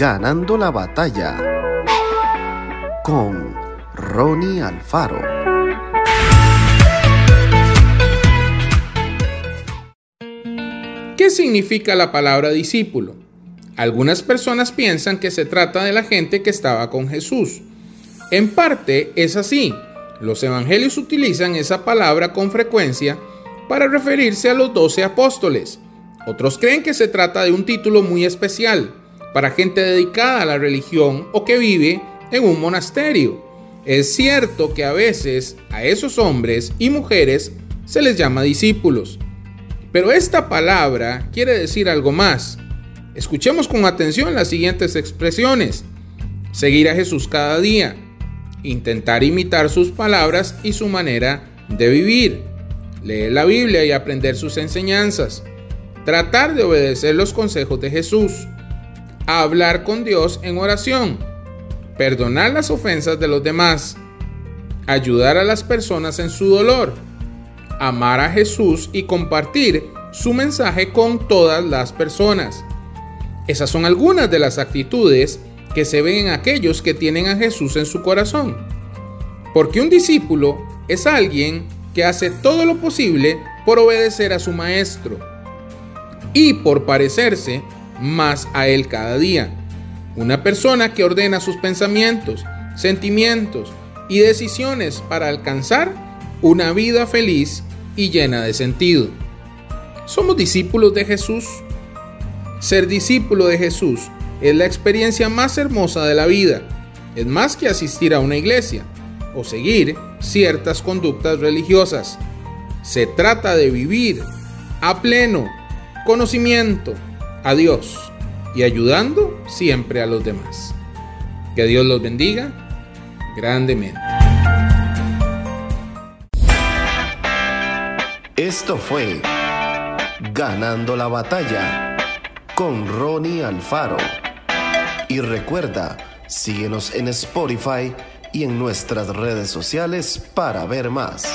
Ganando la batalla con Ronnie Alfaro. ¿Qué significa la palabra discípulo? Algunas personas piensan que se trata de la gente que estaba con Jesús. En parte es así. Los evangelios utilizan esa palabra con frecuencia para referirse a los doce apóstoles. Otros creen que se trata de un título muy especial para gente dedicada a la religión o que vive en un monasterio. Es cierto que a veces a esos hombres y mujeres se les llama discípulos. Pero esta palabra quiere decir algo más. Escuchemos con atención las siguientes expresiones. Seguir a Jesús cada día. Intentar imitar sus palabras y su manera de vivir. Leer la Biblia y aprender sus enseñanzas. Tratar de obedecer los consejos de Jesús. Hablar con Dios en oración. Perdonar las ofensas de los demás. Ayudar a las personas en su dolor amar a Jesús y compartir su mensaje con todas las personas. Esas son algunas de las actitudes que se ven en aquellos que tienen a Jesús en su corazón. Porque un discípulo es alguien que hace todo lo posible por obedecer a su maestro y por parecerse más a él cada día. Una persona que ordena sus pensamientos, sentimientos y decisiones para alcanzar una vida feliz y llena de sentido. Somos discípulos de Jesús. Ser discípulo de Jesús es la experiencia más hermosa de la vida. Es más que asistir a una iglesia o seguir ciertas conductas religiosas. Se trata de vivir a pleno conocimiento a Dios y ayudando siempre a los demás. Que Dios los bendiga grandemente. Esto fue Ganando la batalla con Ronnie Alfaro. Y recuerda, síguenos en Spotify y en nuestras redes sociales para ver más.